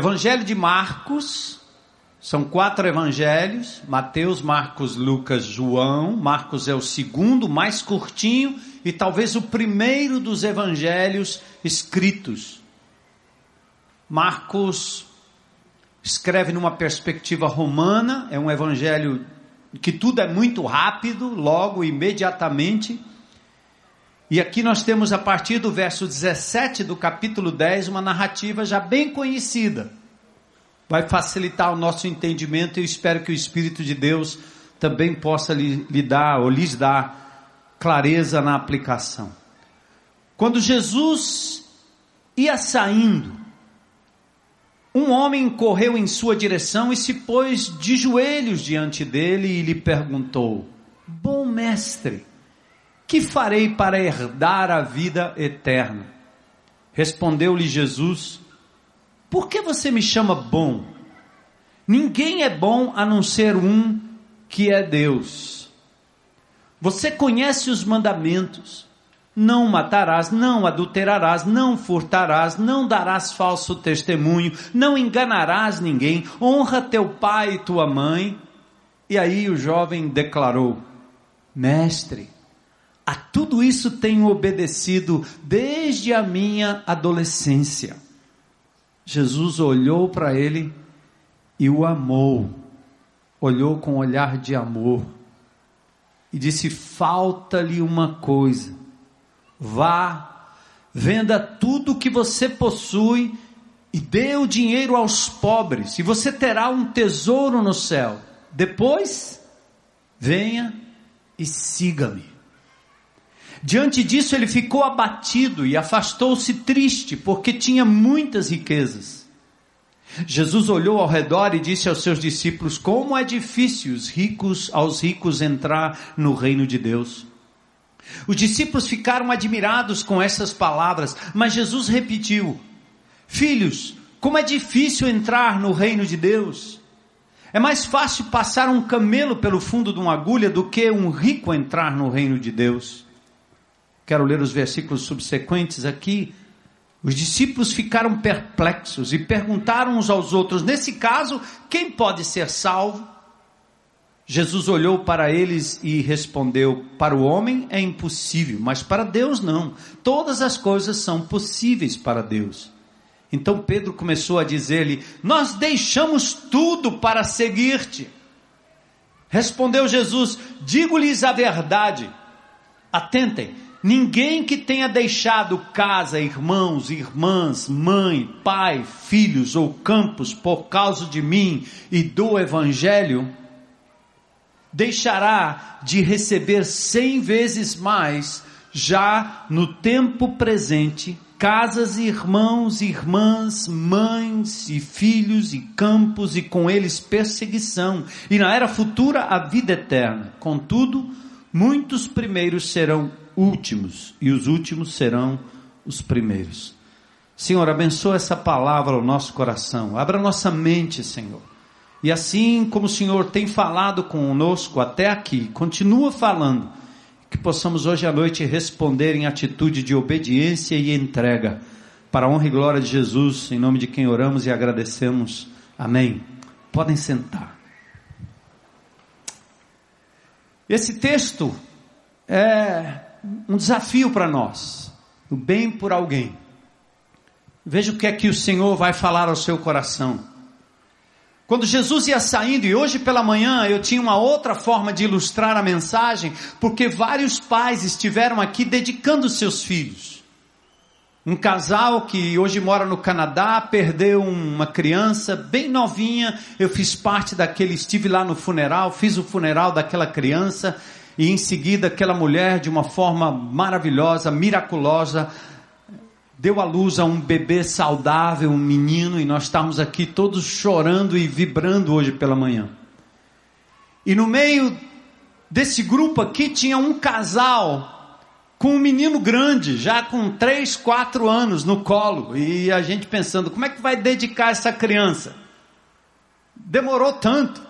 Evangelho de Marcos, são quatro evangelhos: Mateus, Marcos, Lucas, João. Marcos é o segundo, mais curtinho e talvez o primeiro dos evangelhos escritos. Marcos escreve numa perspectiva romana, é um evangelho que tudo é muito rápido, logo, imediatamente. E aqui nós temos a partir do verso 17 do capítulo 10 uma narrativa já bem conhecida. Vai facilitar o nosso entendimento e eu espero que o Espírito de Deus também possa lhe, lhe dar ou lhes dar clareza na aplicação. Quando Jesus ia saindo, um homem correu em sua direção e se pôs de joelhos diante dele e lhe perguntou: Bom mestre, que farei para herdar a vida eterna? Respondeu-lhe Jesus: Por que você me chama bom? Ninguém é bom a não ser um que é Deus. Você conhece os mandamentos: não matarás, não adulterarás, não furtarás, não darás falso testemunho, não enganarás ninguém, honra teu pai e tua mãe. E aí o jovem declarou: Mestre, a tudo isso tenho obedecido desde a minha adolescência. Jesus olhou para ele e o amou, olhou com um olhar de amor e disse: Falta-lhe uma coisa. Vá, venda tudo o que você possui e dê o dinheiro aos pobres, e você terá um tesouro no céu. Depois, venha e siga-me. Diante disso, ele ficou abatido e afastou-se triste, porque tinha muitas riquezas. Jesus olhou ao redor e disse aos seus discípulos: Como é difícil os ricos aos ricos entrar no reino de Deus. Os discípulos ficaram admirados com essas palavras, mas Jesus repetiu: Filhos, como é difícil entrar no reino de Deus. É mais fácil passar um camelo pelo fundo de uma agulha do que um rico entrar no reino de Deus. Quero ler os versículos subsequentes aqui. Os discípulos ficaram perplexos e perguntaram uns aos outros: nesse caso, quem pode ser salvo? Jesus olhou para eles e respondeu: Para o homem é impossível, mas para Deus não. Todas as coisas são possíveis para Deus. Então Pedro começou a dizer-lhe: Nós deixamos tudo para seguir-te. Respondeu Jesus: Digo-lhes a verdade. Atentem, Ninguém que tenha deixado casa, irmãos, irmãs, mãe, pai, filhos ou campos por causa de mim e do Evangelho, deixará de receber cem vezes mais já no tempo presente casas, irmãos, irmãs, mães e filhos e campos e com eles perseguição e na era futura a vida eterna. Contudo, muitos primeiros serão últimos e os últimos serão os primeiros. Senhor, abençoa essa palavra ao nosso coração, abra nossa mente, Senhor. E assim como o Senhor tem falado conosco até aqui, continua falando, que possamos hoje à noite responder em atitude de obediência e entrega, para a honra e glória de Jesus, em nome de quem oramos e agradecemos. Amém. Podem sentar. Esse texto é um desafio para nós. O bem por alguém. Veja o que é que o Senhor vai falar ao seu coração. Quando Jesus ia saindo, e hoje pela manhã eu tinha uma outra forma de ilustrar a mensagem, porque vários pais estiveram aqui dedicando seus filhos. Um casal que hoje mora no Canadá perdeu uma criança bem novinha. Eu fiz parte daquele, estive lá no funeral, fiz o funeral daquela criança e em seguida aquela mulher, de uma forma maravilhosa, miraculosa, deu à luz a um bebê saudável, um menino, e nós estamos aqui todos chorando e vibrando hoje pela manhã. E no meio desse grupo aqui tinha um casal com um menino grande, já com 3, 4 anos no colo, e a gente pensando, como é que vai dedicar essa criança? Demorou tanto.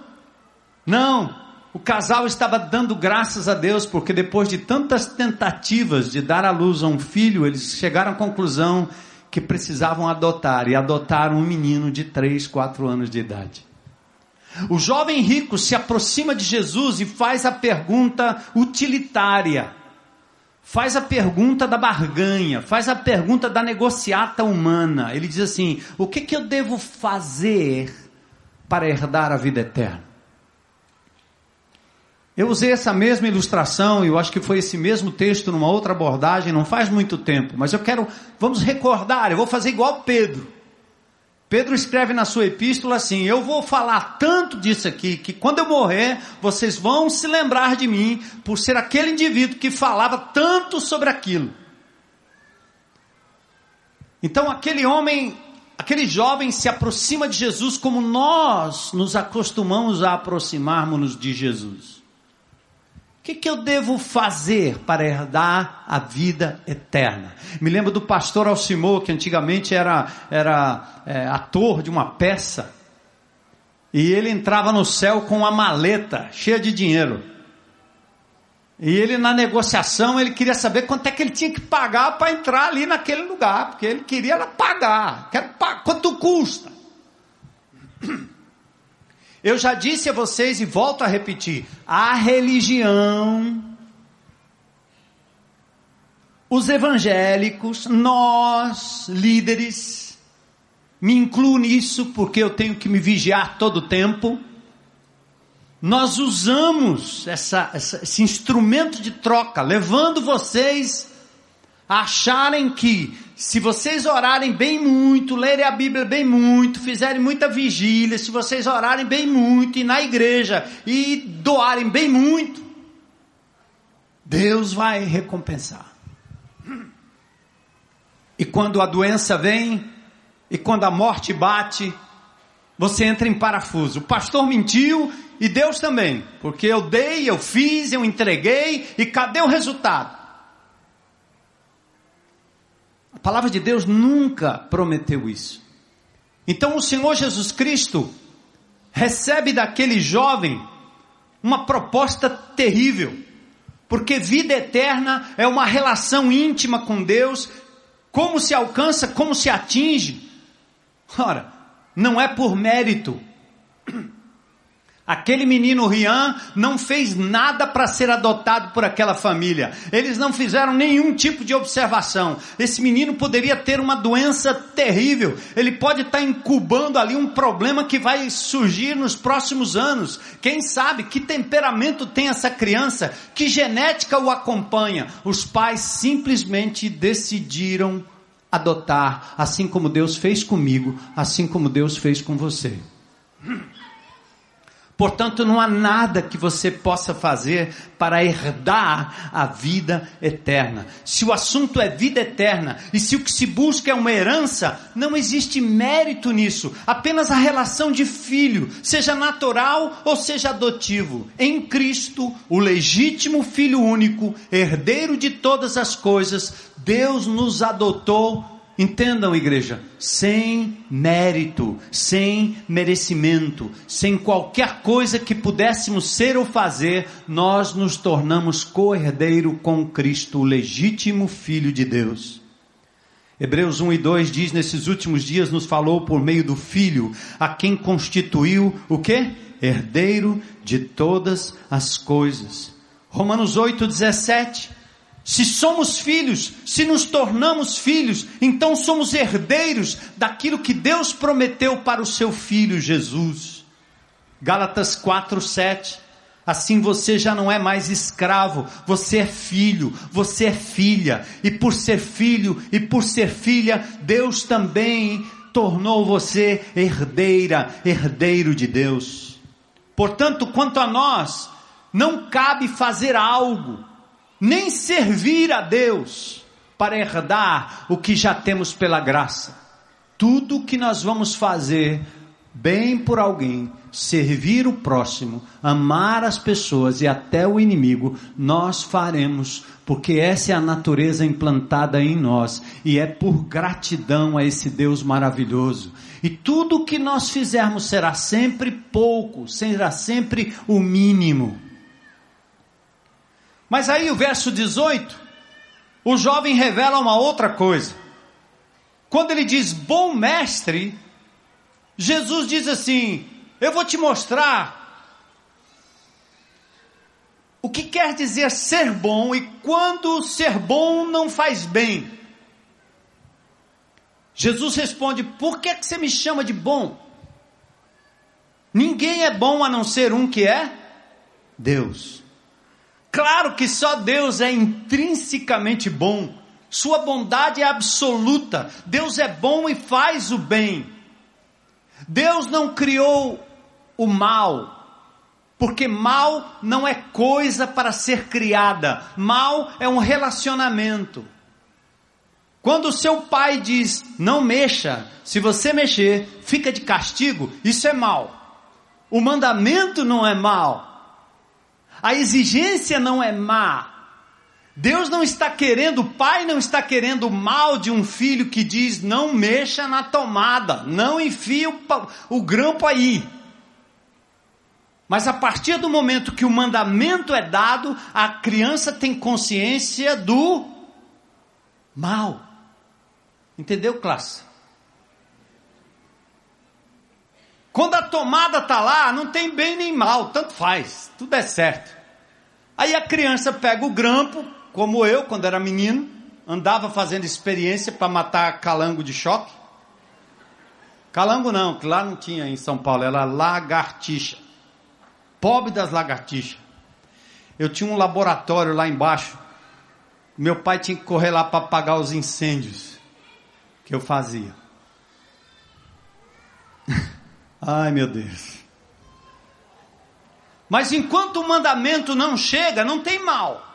Não, o casal estava dando graças a Deus, porque depois de tantas tentativas de dar à luz a um filho, eles chegaram à conclusão que precisavam adotar e adotaram um menino de 3, 4 anos de idade. O jovem rico se aproxima de Jesus e faz a pergunta utilitária, faz a pergunta da barganha, faz a pergunta da negociata humana. Ele diz assim: O que, que eu devo fazer para herdar a vida eterna? Eu usei essa mesma ilustração, e eu acho que foi esse mesmo texto numa outra abordagem, não faz muito tempo, mas eu quero, vamos recordar, eu vou fazer igual Pedro. Pedro escreve na sua epístola assim: Eu vou falar tanto disso aqui, que quando eu morrer, vocês vão se lembrar de mim, por ser aquele indivíduo que falava tanto sobre aquilo. Então, aquele homem, aquele jovem se aproxima de Jesus como nós nos acostumamos a aproximarmos de Jesus. O que, que, eu devo fazer para herdar a vida eterna? Me lembro do pastor Alcimor, que antigamente era, era é, ator de uma peça, e ele entrava no céu com uma maleta cheia de dinheiro. E ele, na negociação, ele queria saber quanto é que ele tinha que pagar para entrar ali naquele lugar, porque ele queria pagar. Quero pagar. Quanto custa? Eu já disse a vocês e volto a repetir: a religião, os evangélicos, nós, líderes, me incluo nisso porque eu tenho que me vigiar todo o tempo. Nós usamos essa, essa, esse instrumento de troca, levando vocês acharem que se vocês orarem bem muito, lerem a Bíblia bem muito, fizerem muita vigília, se vocês orarem bem muito e na igreja e doarem bem muito, Deus vai recompensar. E quando a doença vem, e quando a morte bate, você entra em parafuso. O pastor mentiu e Deus também, porque eu dei, eu fiz, eu entreguei, e cadê o resultado? A palavra de Deus nunca prometeu isso. Então o Senhor Jesus Cristo recebe daquele jovem uma proposta terrível, porque vida eterna é uma relação íntima com Deus, como se alcança, como se atinge. Ora, não é por mérito, Aquele menino Rian não fez nada para ser adotado por aquela família. Eles não fizeram nenhum tipo de observação. Esse menino poderia ter uma doença terrível. Ele pode estar incubando ali um problema que vai surgir nos próximos anos. Quem sabe que temperamento tem essa criança? Que genética o acompanha? Os pais simplesmente decidiram adotar, assim como Deus fez comigo, assim como Deus fez com você. Portanto, não há nada que você possa fazer para herdar a vida eterna. Se o assunto é vida eterna e se o que se busca é uma herança, não existe mérito nisso. Apenas a relação de filho, seja natural ou seja adotivo. Em Cristo, o legítimo Filho único, herdeiro de todas as coisas, Deus nos adotou Entendam, igreja, sem mérito, sem merecimento, sem qualquer coisa que pudéssemos ser ou fazer, nós nos tornamos co-herdeiro com Cristo, o legítimo Filho de Deus. Hebreus 1 e 2 diz: Nesses últimos dias nos falou por meio do Filho, a quem constituiu o que? Herdeiro de todas as coisas. Romanos 8, 17 se somos filhos, se nos tornamos filhos, então somos herdeiros daquilo que Deus prometeu para o seu filho Jesus. Gálatas 4, 7. Assim você já não é mais escravo, você é filho, você é filha, e por ser filho e por ser filha, Deus também tornou você herdeira, herdeiro de Deus. Portanto, quanto a nós, não cabe fazer algo nem servir a Deus para herdar o que já temos pela graça. Tudo que nós vamos fazer bem por alguém, servir o próximo, amar as pessoas e até o inimigo, nós faremos, porque essa é a natureza implantada em nós e é por gratidão a esse Deus maravilhoso. E tudo que nós fizermos será sempre pouco, será sempre o mínimo. Mas aí o verso 18, o jovem revela uma outra coisa. quando ele diz bom mestre, Jesus diz assim: Eu vou te mostrar o que quer dizer ser bom e quando ser bom não faz bem. Jesus responde: Por que, que você me chama de bom? Ninguém é bom a não ser um que é Deus. Claro que só Deus é intrinsecamente bom. Sua bondade é absoluta. Deus é bom e faz o bem. Deus não criou o mal, porque mal não é coisa para ser criada, mal é um relacionamento. Quando o seu pai diz, não mexa, se você mexer, fica de castigo, isso é mal. O mandamento não é mal. A exigência não é má. Deus não está querendo, o pai não está querendo o mal de um filho que diz: não mexa na tomada, não enfie o, o grampo aí. Mas a partir do momento que o mandamento é dado, a criança tem consciência do mal. Entendeu, classe? Quando a tomada está lá, não tem bem nem mal, tanto faz, tudo é certo. Aí a criança pega o grampo, como eu, quando era menino, andava fazendo experiência para matar calango de choque. Calango não, que lá não tinha em São Paulo, era lagartixa. Pobre das lagartixas. Eu tinha um laboratório lá embaixo. Meu pai tinha que correr lá para apagar os incêndios que eu fazia. Ai, meu Deus. Mas enquanto o mandamento não chega, não tem mal.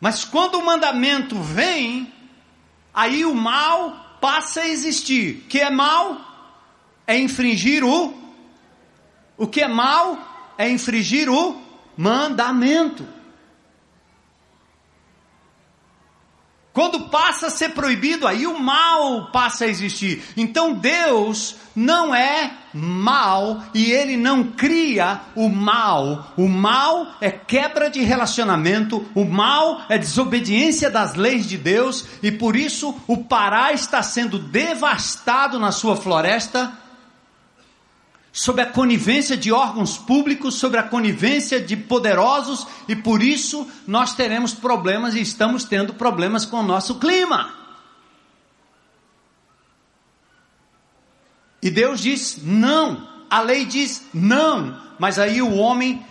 Mas quando o mandamento vem, aí o mal passa a existir. Que é mal? É infringir o o que é mal é infringir o mandamento. Quando passa a ser proibido, aí o mal passa a existir. Então Deus não é mal e ele não cria o mal. O mal é quebra de relacionamento, o mal é desobediência das leis de Deus e por isso o Pará está sendo devastado na sua floresta sob a conivência de órgãos públicos, sobre a conivência de poderosos, e por isso nós teremos problemas e estamos tendo problemas com o nosso clima. E Deus diz não, a lei diz não, mas aí o homem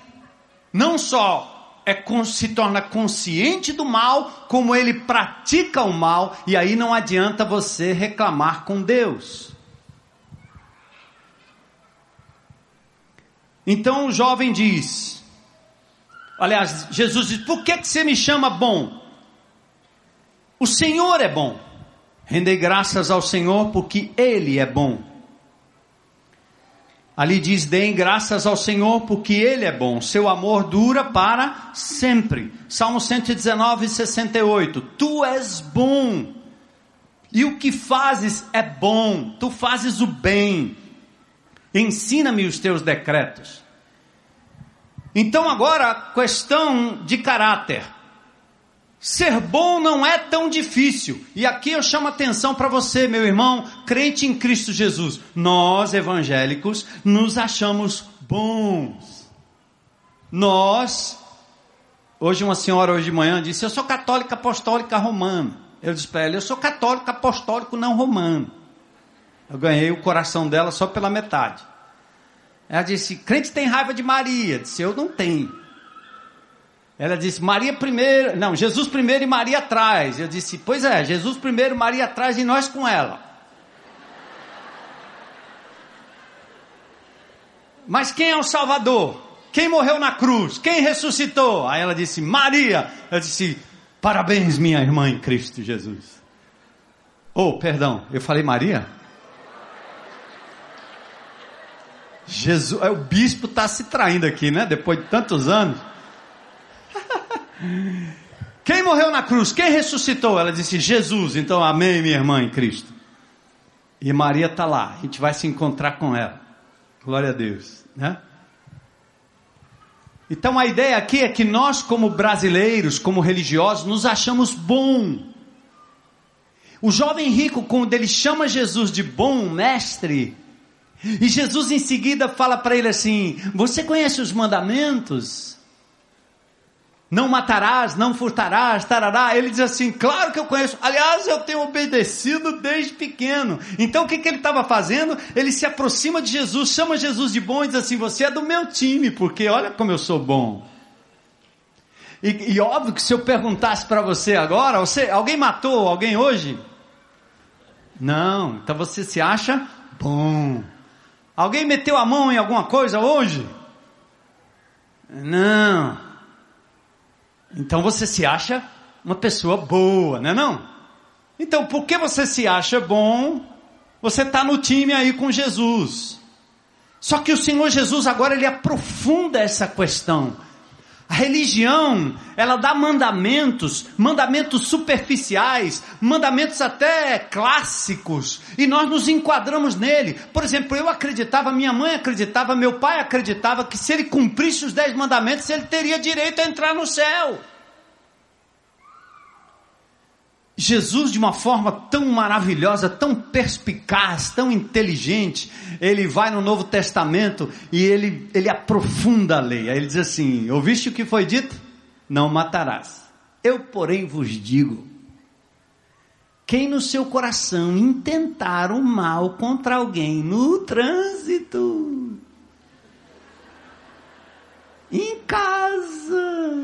não só é, se torna consciente do mal, como ele pratica o mal, e aí não adianta você reclamar com Deus. Então o jovem diz: Aliás, Jesus diz: Por que, que você me chama bom? O Senhor é bom. Rendei graças ao Senhor porque Ele é bom. Ali diz: Deem graças ao Senhor porque Ele é bom. Seu amor dura para sempre. Salmo 119, 68. Tu és bom. E o que fazes é bom. Tu fazes o bem. Ensina-me os teus decretos. Então agora questão de caráter. Ser bom não é tão difícil. E aqui eu chamo atenção para você, meu irmão, crente em Cristo Jesus. Nós, evangélicos, nos achamos bons. Nós, hoje uma senhora hoje de manhã disse: "Eu sou católica apostólica romana". Eu disse para ela: "Eu sou católico apostólico não romano". Eu ganhei o coração dela só pela metade. Ela disse: crente tem raiva de Maria. Eu disse: eu não tenho. Ela disse: Maria primeiro, não, Jesus primeiro e Maria atrás. Eu disse: pois é, Jesus primeiro, Maria atrás e nós com ela. Mas quem é o Salvador? Quem morreu na cruz? Quem ressuscitou? Aí ela disse: Maria. Eu disse: parabéns, minha irmã em Cristo Jesus. Oh, perdão, eu falei Maria? Jesus, o bispo está se traindo aqui, né? Depois de tantos anos. Quem morreu na cruz? Quem ressuscitou? Ela disse Jesus. Então, amém, minha irmã em Cristo. E Maria está lá. A gente vai se encontrar com ela. Glória a Deus, né? Então a ideia aqui é que nós, como brasileiros, como religiosos, nos achamos bom. O jovem rico, quando ele chama Jesus de bom mestre, e Jesus em seguida fala para ele assim: Você conhece os mandamentos? Não matarás, não furtarás, tarará. Ele diz assim: Claro que eu conheço. Aliás, eu tenho obedecido desde pequeno. Então o que, que ele estava fazendo? Ele se aproxima de Jesus, chama Jesus de bom e diz assim: Você é do meu time, porque olha como eu sou bom. E, e óbvio que se eu perguntasse para você agora, você, alguém matou alguém hoje? Não, então você se acha bom. Alguém meteu a mão em alguma coisa hoje? Não. Então você se acha uma pessoa boa, não é não? Então, por que você se acha bom? Você está no time aí com Jesus. Só que o Senhor Jesus agora ele aprofunda essa questão. A religião, ela dá mandamentos, mandamentos superficiais, mandamentos até clássicos, e nós nos enquadramos nele. Por exemplo, eu acreditava, minha mãe acreditava, meu pai acreditava que se ele cumprisse os dez mandamentos, ele teria direito a entrar no céu. Jesus, de uma forma tão maravilhosa, tão perspicaz, tão inteligente, ele vai no Novo Testamento e ele, ele aprofunda a lei. Aí ele diz assim: Ouviste o que foi dito? Não matarás. Eu, porém, vos digo: quem no seu coração intentar o mal contra alguém no trânsito, em casa,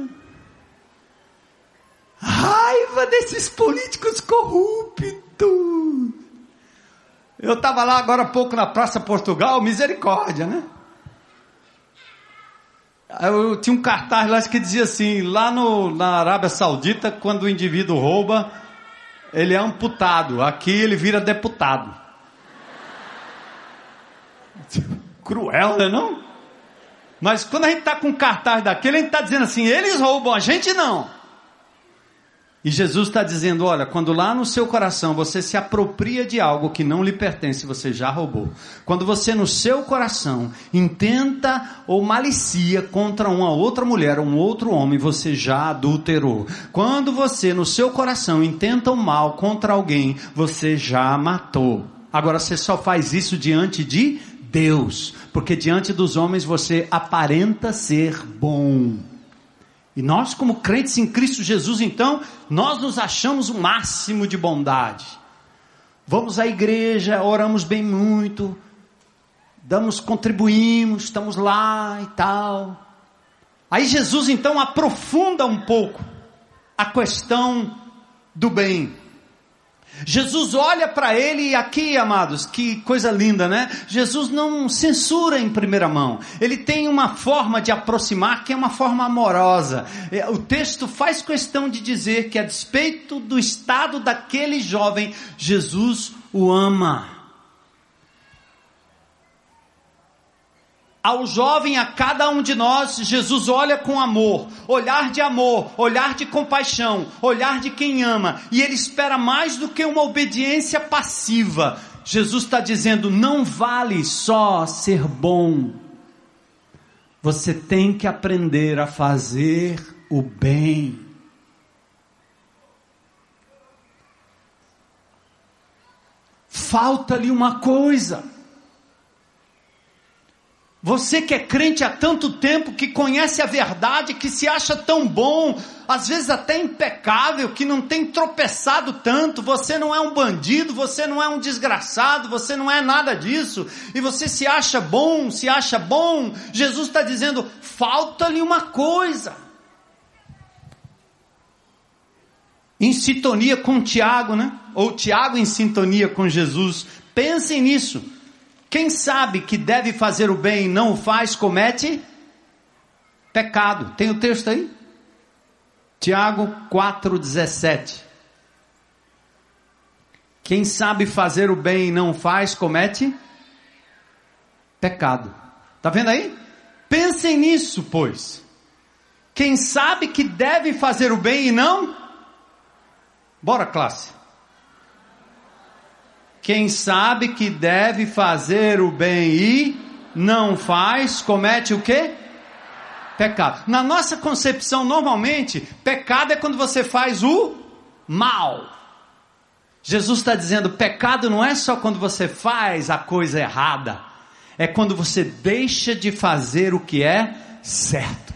Desses políticos corruptos. Eu estava lá agora há pouco na Praça Portugal, misericórdia, né? Eu tinha um cartaz lá que dizia assim: lá no, na Arábia Saudita, quando o indivíduo rouba, ele é amputado. Aqui ele vira deputado. Cruel, né? Não? Mas quando a gente está com um cartaz daquele, a gente está dizendo assim: eles roubam, a gente não. E Jesus está dizendo: olha, quando lá no seu coração você se apropria de algo que não lhe pertence, você já roubou. Quando você no seu coração intenta ou malicia contra uma outra mulher um outro homem, você já adulterou. Quando você no seu coração intenta o mal contra alguém, você já matou. Agora você só faz isso diante de Deus, porque diante dos homens você aparenta ser bom. E nós, como crentes em Cristo Jesus, então, nós nos achamos o máximo de bondade. Vamos à igreja, oramos bem muito, damos, contribuímos, estamos lá e tal. Aí Jesus então aprofunda um pouco a questão do bem. Jesus olha para ele e aqui, amados, que coisa linda, né? Jesus não censura em primeira mão. Ele tem uma forma de aproximar que é uma forma amorosa. É, o texto faz questão de dizer que a despeito do estado daquele jovem, Jesus o ama. Ao jovem, a cada um de nós, Jesus olha com amor, olhar de amor, olhar de compaixão, olhar de quem ama, e ele espera mais do que uma obediência passiva. Jesus está dizendo: não vale só ser bom, você tem que aprender a fazer o bem. Falta-lhe uma coisa. Você que é crente há tanto tempo, que conhece a verdade, que se acha tão bom, às vezes até impecável, que não tem tropeçado tanto, você não é um bandido, você não é um desgraçado, você não é nada disso, e você se acha bom, se acha bom, Jesus está dizendo: falta-lhe uma coisa. Em sintonia com Tiago, né? Ou Tiago em sintonia com Jesus. Pensem nisso. Quem sabe que deve fazer o bem e não o faz, comete pecado. Tem o texto aí? Tiago 4,17. Quem sabe fazer o bem e não faz, comete pecado. Está vendo aí? Pensem nisso, pois. Quem sabe que deve fazer o bem e não? Bora, classe. Quem sabe que deve fazer o bem e não faz, comete o quê? Pecado. Na nossa concepção, normalmente, pecado é quando você faz o mal. Jesus está dizendo: pecado não é só quando você faz a coisa errada, é quando você deixa de fazer o que é certo.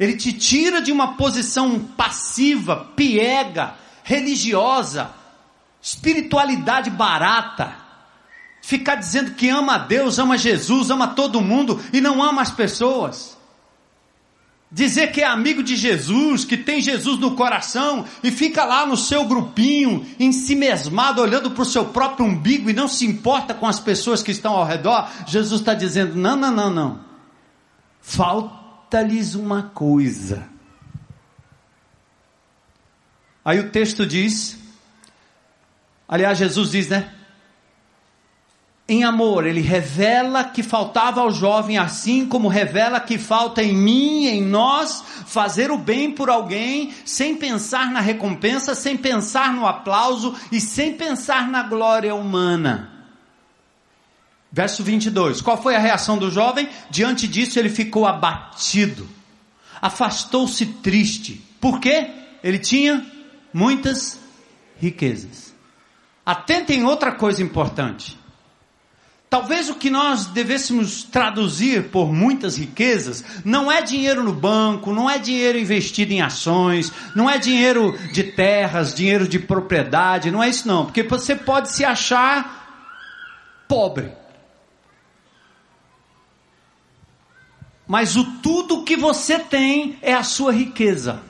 Ele te tira de uma posição passiva, piega, religiosa, espiritualidade barata. Ficar dizendo que ama a Deus, ama Jesus, ama todo mundo e não ama as pessoas dizer que é amigo de Jesus, que tem Jesus no coração e fica lá no seu grupinho, em si mesmado, olhando para o seu próprio umbigo e não se importa com as pessoas que estão ao redor, Jesus está dizendo: não, não, não, não. Falta-lhes uma coisa. Aí o texto diz, aliás, Jesus diz, né? em amor, ele revela que faltava ao jovem, assim como revela que falta em mim, em nós, fazer o bem por alguém, sem pensar na recompensa, sem pensar no aplauso e sem pensar na glória humana. Verso 22. Qual foi a reação do jovem? Diante disso, ele ficou abatido, afastou-se triste. Por quê? Ele tinha muitas riquezas. Atentem outra coisa importante. Talvez o que nós devêssemos traduzir por muitas riquezas não é dinheiro no banco, não é dinheiro investido em ações, não é dinheiro de terras, dinheiro de propriedade, não é isso não, porque você pode se achar pobre. Mas o tudo que você tem é a sua riqueza.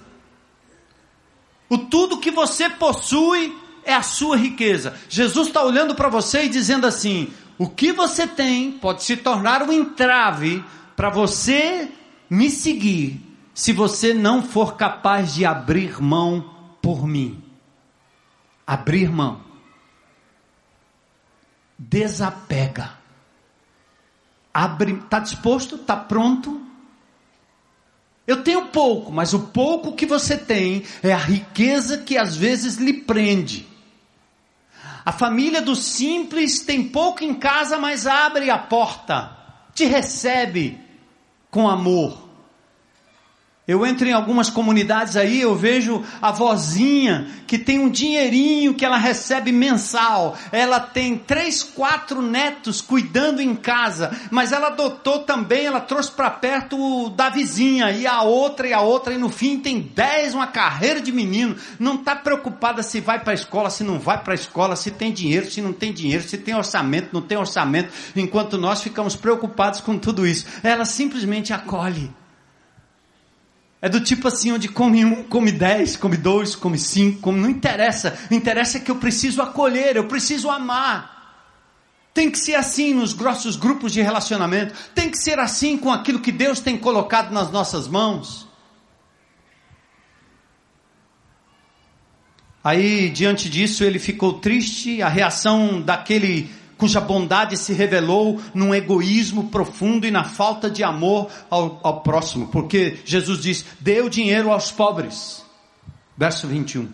O tudo que você possui é a sua riqueza. Jesus está olhando para você e dizendo assim: o que você tem pode se tornar um entrave para você me seguir, se você não for capaz de abrir mão por mim. Abrir mão. Desapega. Abre, está disposto? Está pronto? Eu tenho pouco, mas o pouco que você tem é a riqueza que às vezes lhe prende. A família do simples tem pouco em casa, mas abre a porta, te recebe com amor. Eu entro em algumas comunidades aí, eu vejo a vozinha que tem um dinheirinho que ela recebe mensal. Ela tem três, quatro netos cuidando em casa, mas ela adotou também, ela trouxe para perto da vizinha, e a outra, e a outra, e no fim tem dez, uma carreira de menino. Não está preocupada se vai para a escola, se não vai para a escola, se tem dinheiro, se não tem dinheiro, se tem orçamento, não tem orçamento, enquanto nós ficamos preocupados com tudo isso. Ela simplesmente acolhe. É do tipo assim, onde come um, come dez, come dois, come cinco, come, não interessa. O interessa é que eu preciso acolher, eu preciso amar. Tem que ser assim nos grossos grupos de relacionamento. Tem que ser assim com aquilo que Deus tem colocado nas nossas mãos. Aí, diante disso, ele ficou triste. A reação daquele cuja bondade se revelou num egoísmo profundo e na falta de amor ao, ao próximo, porque Jesus diz: o dinheiro aos pobres. Verso 21.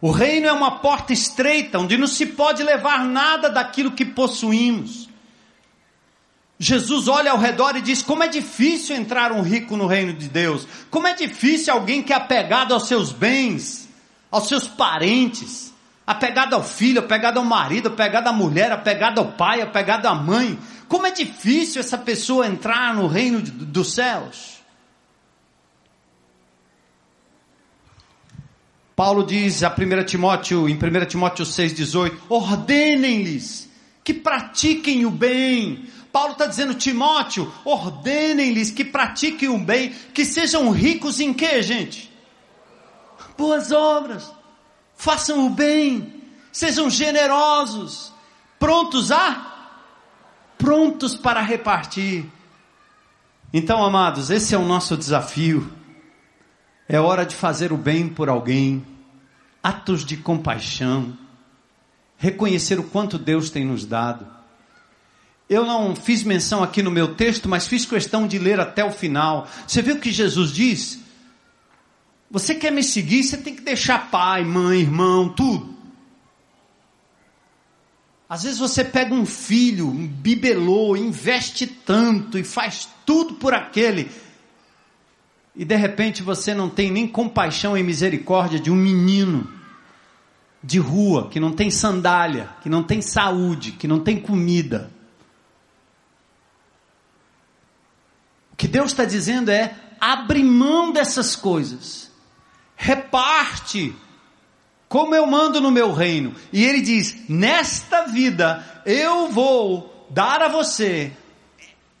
O reino é uma porta estreita, onde não se pode levar nada daquilo que possuímos. Jesus olha ao redor e diz: Como é difícil entrar um rico no reino de Deus, como é difícil alguém que é apegado aos seus bens, aos seus parentes apegado ao filho, apegado ao marido, apegado à mulher, apegado ao pai, apegado à mãe. Como é difícil essa pessoa entrar no reino dos céus. Paulo diz a 1 Timóteo, em 1 Timóteo 6,18: ordenem-lhes que pratiquem o bem. Paulo está dizendo, Timóteo, ordenem-lhes que pratiquem o bem, que sejam ricos em quê, gente? Boas obras façam o bem, sejam generosos, prontos a prontos para repartir. Então, amados, esse é o nosso desafio. É hora de fazer o bem por alguém, atos de compaixão, reconhecer o quanto Deus tem nos dado. Eu não fiz menção aqui no meu texto, mas fiz questão de ler até o final. Você viu o que Jesus diz? Você quer me seguir, você tem que deixar pai, mãe, irmão, tudo. Às vezes você pega um filho, um bibelô, investe tanto e faz tudo por aquele. e de repente você não tem nem compaixão e misericórdia de um menino de rua que não tem sandália, que não tem saúde, que não tem comida. O que Deus está dizendo é: abre mão dessas coisas, reparte, como eu mando no meu reino. E Ele diz: nesta vida eu vou dar a você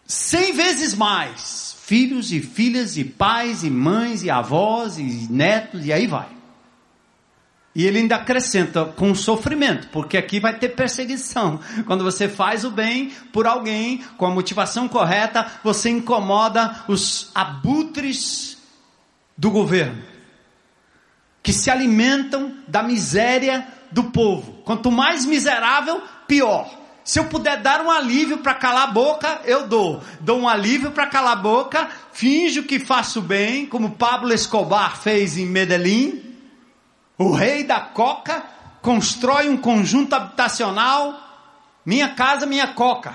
cem vezes mais filhos e filhas e pais e mães e avós e netos e aí vai. E ele ainda acrescenta com sofrimento, porque aqui vai ter perseguição. Quando você faz o bem por alguém, com a motivação correta, você incomoda os abutres do governo, que se alimentam da miséria do povo. Quanto mais miserável, pior. Se eu puder dar um alívio para calar a boca, eu dou. Dou um alívio para calar a boca, finjo que faço bem, como Pablo Escobar fez em Medellín. O rei da coca constrói um conjunto habitacional, minha casa, minha coca.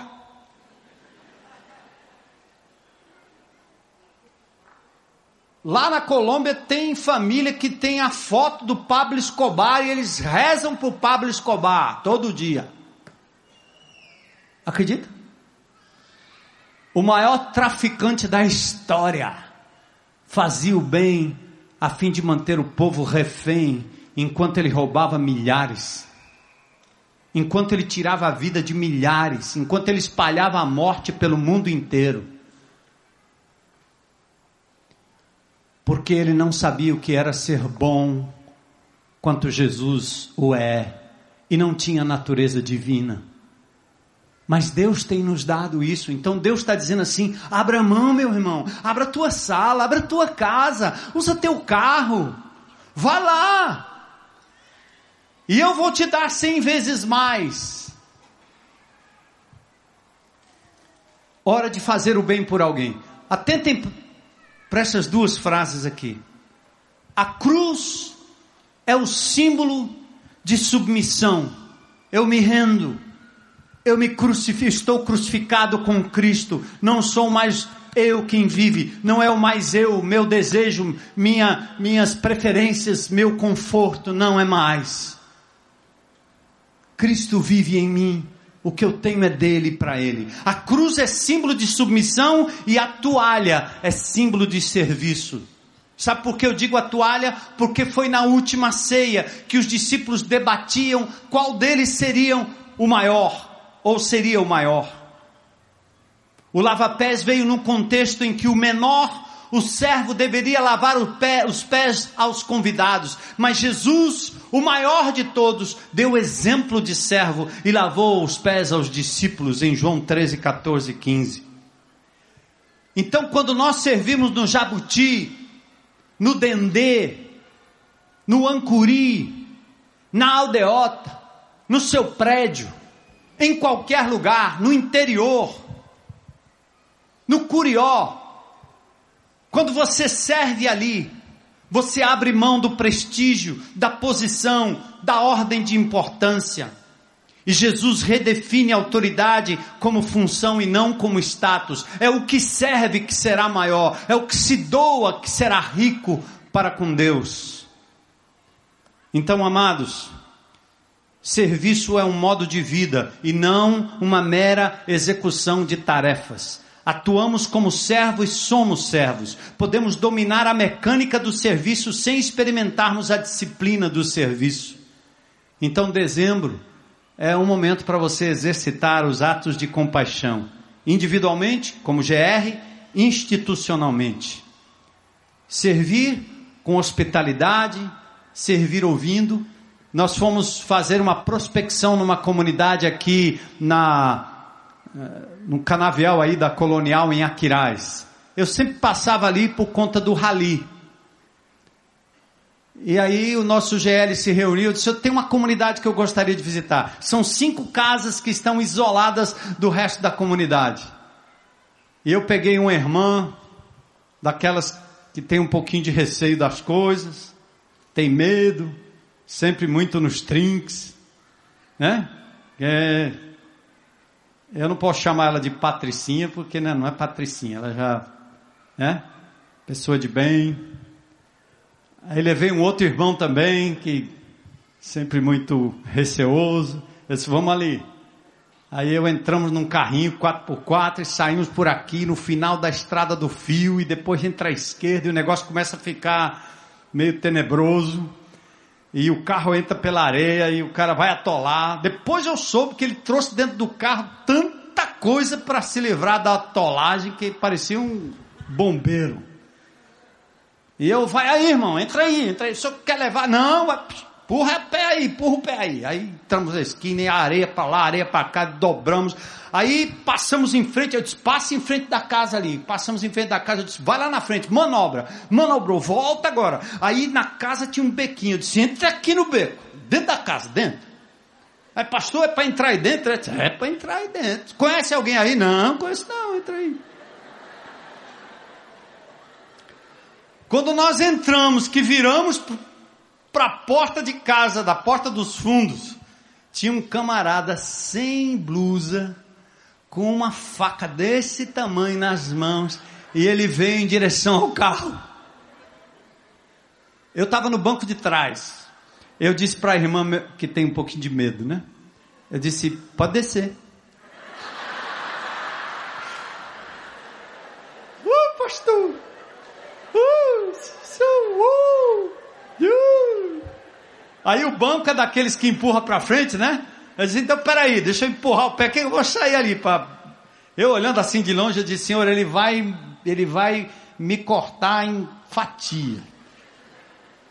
Lá na Colômbia tem família que tem a foto do Pablo Escobar e eles rezam por Pablo Escobar todo dia. Acredita? O maior traficante da história fazia o bem a fim de manter o povo refém, enquanto ele roubava milhares, enquanto ele tirava a vida de milhares, enquanto ele espalhava a morte pelo mundo inteiro. Porque ele não sabia o que era ser bom, quanto Jesus o é, e não tinha natureza divina. Mas Deus tem nos dado isso. Então Deus está dizendo assim: abra mão, meu irmão, abra tua sala, abra tua casa, usa teu carro, vá lá. E eu vou te dar cem vezes mais. Hora de fazer o bem por alguém. Atentem para essas duas frases aqui. A cruz é o símbolo de submissão. Eu me rendo eu me crucifico, estou crucificado com Cristo, não sou mais eu quem vive, não é o mais eu, meu desejo, minha, minhas preferências, meu conforto, não é mais. Cristo vive em mim, o que eu tenho é dele para ele. A cruz é símbolo de submissão e a toalha é símbolo de serviço. Sabe por que eu digo a toalha? Porque foi na última ceia que os discípulos debatiam qual deles seriam o maior ou seria o maior? O lava-pés veio num contexto em que o menor, o servo, deveria lavar pé, os pés aos convidados, mas Jesus, o maior de todos, deu exemplo de servo e lavou os pés aos discípulos em João 13, 14 15. Então, quando nós servimos no Jabuti, no Dendê, no Ancuri, na Aldeota, no seu prédio, em qualquer lugar, no interior, no curió. Quando você serve ali, você abre mão do prestígio, da posição, da ordem de importância. E Jesus redefine a autoridade como função e não como status. É o que serve que será maior, é o que se doa que será rico para com Deus. Então, amados, Serviço é um modo de vida e não uma mera execução de tarefas. Atuamos como servos somos servos. Podemos dominar a mecânica do serviço sem experimentarmos a disciplina do serviço. Então, dezembro é um momento para você exercitar os atos de compaixão, individualmente, como GR, institucionalmente. Servir com hospitalidade, servir ouvindo, nós fomos fazer uma prospecção numa comunidade aqui na no canavial aí da Colonial em Aquiraz. Eu sempre passava ali por conta do rali. E aí o nosso GL se reuniu e disse: Eu tenho uma comunidade que eu gostaria de visitar. São cinco casas que estão isoladas do resto da comunidade. E eu peguei uma irmã, daquelas que tem um pouquinho de receio das coisas, tem medo, sempre muito nos trinques, né? É, eu não posso chamar ela de Patricinha, porque né, não é Patricinha, ela já, né? pessoa de bem. Aí levei um outro irmão também, que sempre muito receoso. Eu disse, vamos ali. Aí eu entramos num carrinho 4x4 e saímos por aqui no final da estrada do fio e depois entra à esquerda e o negócio começa a ficar meio tenebroso. E o carro entra pela areia e o cara vai atolar. Depois eu soube que ele trouxe dentro do carro tanta coisa para se livrar da atolagem que parecia um bombeiro. E eu, vai aí, irmão, entra aí, entra aí. O senhor quer levar? Não, vai Empurra o pé aí, empurra o pé aí. Aí entramos na esquina, areia para lá, areia para cá, dobramos. Aí passamos em frente, eu disse, passa em frente da casa ali. Passamos em frente da casa, eu disse, vai lá na frente, manobra. Manobrou, volta agora. Aí na casa tinha um bequinho, eu disse, entra aqui no beco, dentro da casa, dentro. Aí, pastor, é para entrar aí dentro? Eu disse, é para entrar aí dentro. Conhece alguém aí? Não, conheço não, entra aí. Quando nós entramos, que viramos para a porta de casa, da porta dos fundos, tinha um camarada sem blusa, com uma faca desse tamanho nas mãos, e ele veio em direção ao carro. Eu estava no banco de trás. Eu disse para a irmã que tem um pouquinho de medo, né? Eu disse: pode descer. Uh, pastor! Uh, so, uh, uh. Aí o banco é daqueles que empurra para frente, né? Eu disse, então peraí, deixa eu empurrar o pé, que eu vou sair ali. Pra... Eu olhando assim de longe, eu disse, Senhor, ele vai, ele vai me cortar em fatia.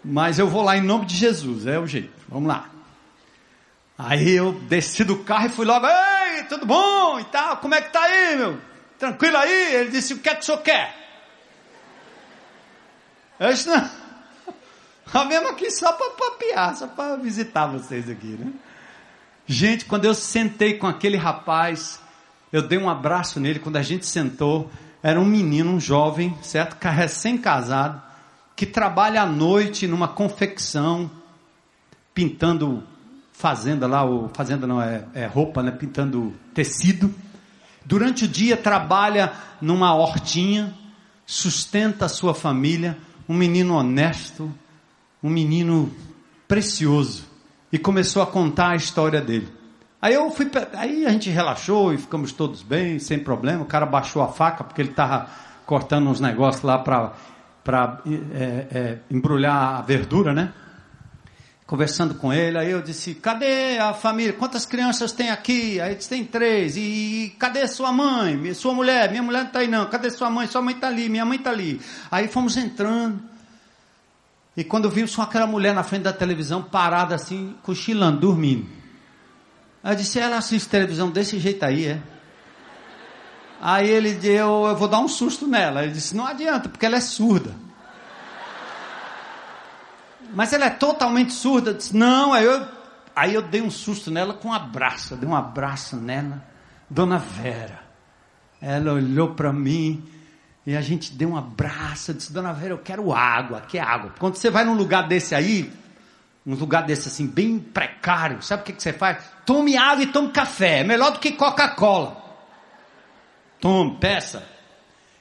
Mas eu vou lá em nome de Jesus, é o jeito. Vamos lá. Aí eu desci do carro e fui logo, ei, tudo bom e tal, como é que tá aí, meu? Tranquilo aí? Ele disse, o que é que o senhor quer? Eu disse, não. A mesmo aqui só para papiar, só para visitar vocês aqui, né? Gente, quando eu sentei com aquele rapaz, eu dei um abraço nele quando a gente sentou. Era um menino, um jovem, certo? Recém-casado, que trabalha à noite numa confecção, pintando fazenda lá, ou fazenda não é, é roupa, né? Pintando tecido. Durante o dia trabalha numa hortinha, sustenta a sua família, um menino honesto, um menino precioso e começou a contar a história dele. Aí eu fui, aí a gente relaxou e ficamos todos bem, sem problema. O cara baixou a faca porque ele estava cortando uns negócios lá para para é, é, embrulhar a verdura, né? Conversando com ele, aí eu disse: Cadê a família? Quantas crianças tem aqui? Aí disse: Tem três. E cadê sua mãe? Sua mulher? Minha mulher não está aí não. Cadê sua mãe? Sua mãe está ali. Minha mãe está ali. Aí fomos entrando. E quando viu só aquela mulher na frente da televisão, parada assim, cochilando, dormindo. Aí eu disse, ela assiste televisão desse jeito aí, é? Aí ele disse, eu, eu vou dar um susto nela. Ele disse, não adianta, porque ela é surda. Mas ela é totalmente surda. Eu disse, não, aí eu, aí eu dei um susto nela com um abraço. Eu dei um abraço nela. Dona Vera. Ela olhou para mim e a gente deu um abraço, disse, Dona Vera, eu quero água, que é água. Quando você vai num lugar desse aí, um lugar desse assim, bem precário, sabe o que, que você faz? Tome água e tome café, é melhor do que Coca-Cola. Tome, peça.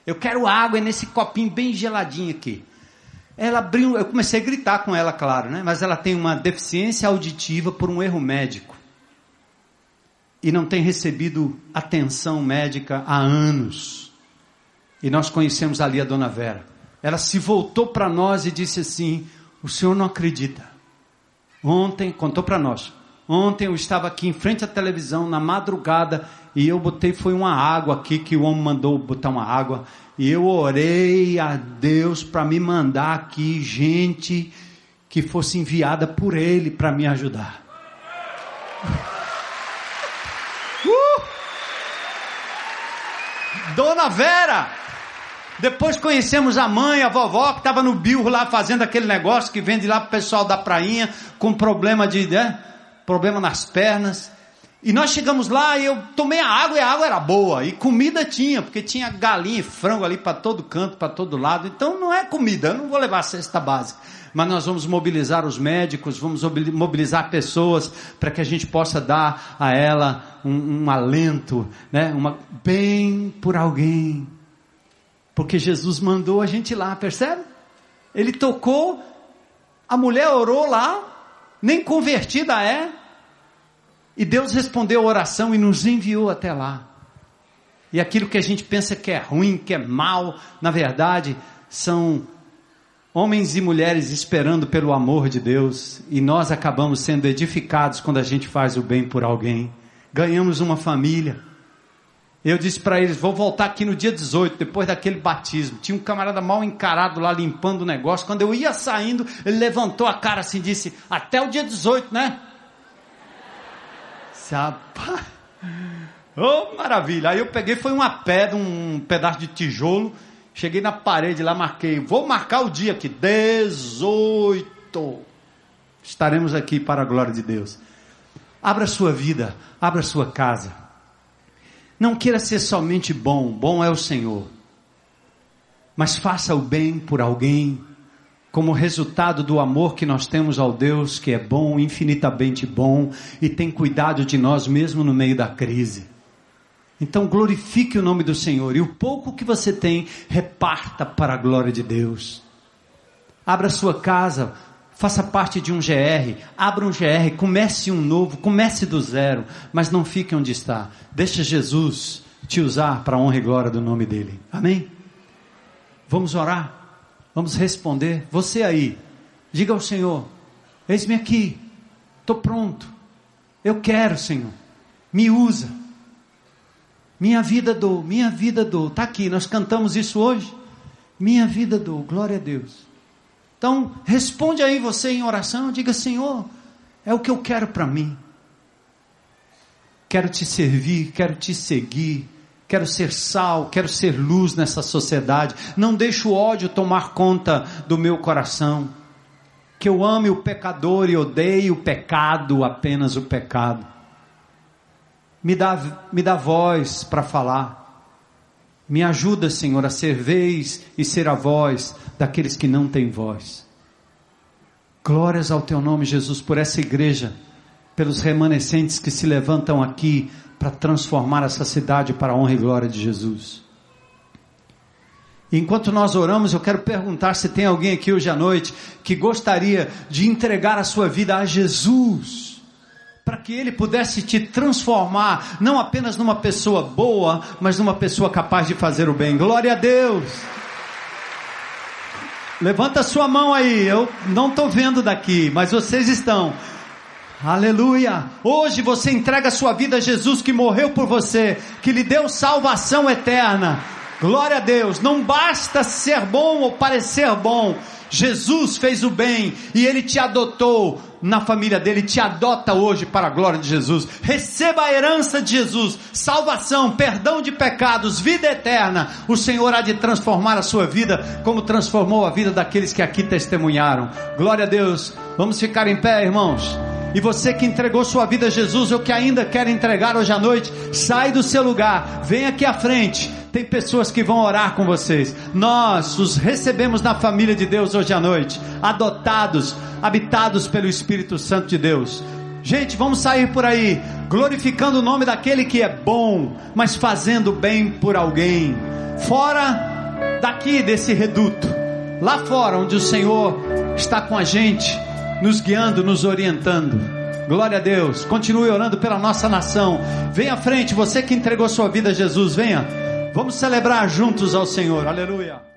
Eu quero água nesse copinho bem geladinho aqui. Ela abriu, eu comecei a gritar com ela, claro, né? Mas ela tem uma deficiência auditiva por um erro médico. E não tem recebido atenção médica há anos. E nós conhecemos ali a dona Vera. Ela se voltou para nós e disse assim: O senhor não acredita. Ontem, contou para nós. Ontem eu estava aqui em frente à televisão, na madrugada, e eu botei, foi uma água aqui, que o homem mandou botar uma água, e eu orei a Deus para me mandar aqui gente que fosse enviada por Ele para me ajudar. Uh! Dona Vera, depois conhecemos a mãe, a vovó, que estava no birro lá fazendo aquele negócio que vende lá para o pessoal da prainha, com problema de, né? Problema nas pernas. E nós chegamos lá e eu tomei a água e a água era boa. E comida tinha, porque tinha galinha e frango ali para todo canto, para todo lado. Então não é comida, eu não vou levar a cesta básica. Mas nós vamos mobilizar os médicos, vamos mobilizar pessoas para que a gente possa dar a ela um, um alento, né? Uma, bem por alguém Porque Jesus mandou a gente lá, percebe? Ele tocou, a mulher orou lá, nem convertida é, e Deus respondeu a oração e nos enviou até lá. E aquilo que a gente pensa que é ruim, que é mal, na verdade, são homens e mulheres esperando pelo amor de Deus, e nós acabamos sendo edificados quando a gente faz o bem por alguém. Ganhamos uma família. Eu disse para eles: vou voltar aqui no dia 18, depois daquele batismo. Tinha um camarada mal encarado lá limpando o negócio. Quando eu ia saindo, ele levantou a cara assim e disse: Até o dia 18, né? Rapaz. Oh, maravilha. Aí eu peguei, foi uma pedra, um pedaço de tijolo. Cheguei na parede lá, marquei. Vou marcar o dia aqui. 18. Estaremos aqui para a glória de Deus. Abra sua vida, abra sua casa. Não queira ser somente bom, bom é o Senhor. Mas faça o bem por alguém, como resultado do amor que nós temos ao Deus que é bom, infinitamente bom e tem cuidado de nós mesmo no meio da crise. Então glorifique o nome do Senhor e o pouco que você tem, reparta para a glória de Deus. Abra sua casa, faça parte de um GR, abra um GR, comece um novo, comece do zero, mas não fique onde está. Deixa Jesus te usar para honra e glória do nome dele. Amém? Vamos orar, vamos responder. Você aí, diga ao Senhor: Eis-me aqui, estou pronto, eu quero, Senhor, me usa. Minha vida dou, minha vida dou. Está aqui, nós cantamos isso hoje. Minha vida dou, glória a Deus. Então, responde aí você em oração, diga: Senhor, é o que eu quero para mim. Quero te servir, quero te seguir, quero ser sal, quero ser luz nessa sociedade. Não deixe o ódio tomar conta do meu coração. Que eu ame o pecador e odeie o pecado, apenas o pecado me dá, me dá voz para falar. Me ajuda, Senhor, a ser vez e ser a voz daqueles que não têm voz. Glórias ao teu nome, Jesus, por essa igreja, pelos remanescentes que se levantam aqui para transformar essa cidade para a honra e glória de Jesus. Enquanto nós oramos, eu quero perguntar se tem alguém aqui hoje à noite que gostaria de entregar a sua vida a Jesus para que ele pudesse te transformar, não apenas numa pessoa boa, mas numa pessoa capaz de fazer o bem. Glória a Deus! Levanta sua mão aí, eu não estou vendo daqui, mas vocês estão. Aleluia! Hoje você entrega sua vida a Jesus que morreu por você, que lhe deu salvação eterna. Glória a Deus! Não basta ser bom ou parecer bom, Jesus fez o bem e ele te adotou na família dele, te adota hoje para a glória de Jesus. Receba a herança de Jesus, salvação, perdão de pecados, vida eterna. O Senhor há de transformar a sua vida como transformou a vida daqueles que aqui testemunharam. Glória a Deus. Vamos ficar em pé, irmãos. E você que entregou sua vida a Jesus, ou que ainda quer entregar hoje à noite, sai do seu lugar, vem aqui à frente. Tem pessoas que vão orar com vocês. Nós os recebemos na família de Deus hoje à noite, adotados, habitados pelo Espírito Santo de Deus. Gente, vamos sair por aí, glorificando o nome daquele que é bom, mas fazendo bem por alguém. Fora daqui desse reduto, lá fora onde o Senhor está com a gente nos guiando, nos orientando. Glória a Deus. Continue orando pela nossa nação. Venha à frente, você que entregou sua vida a Jesus, venha. Vamos celebrar juntos ao Senhor. Aleluia.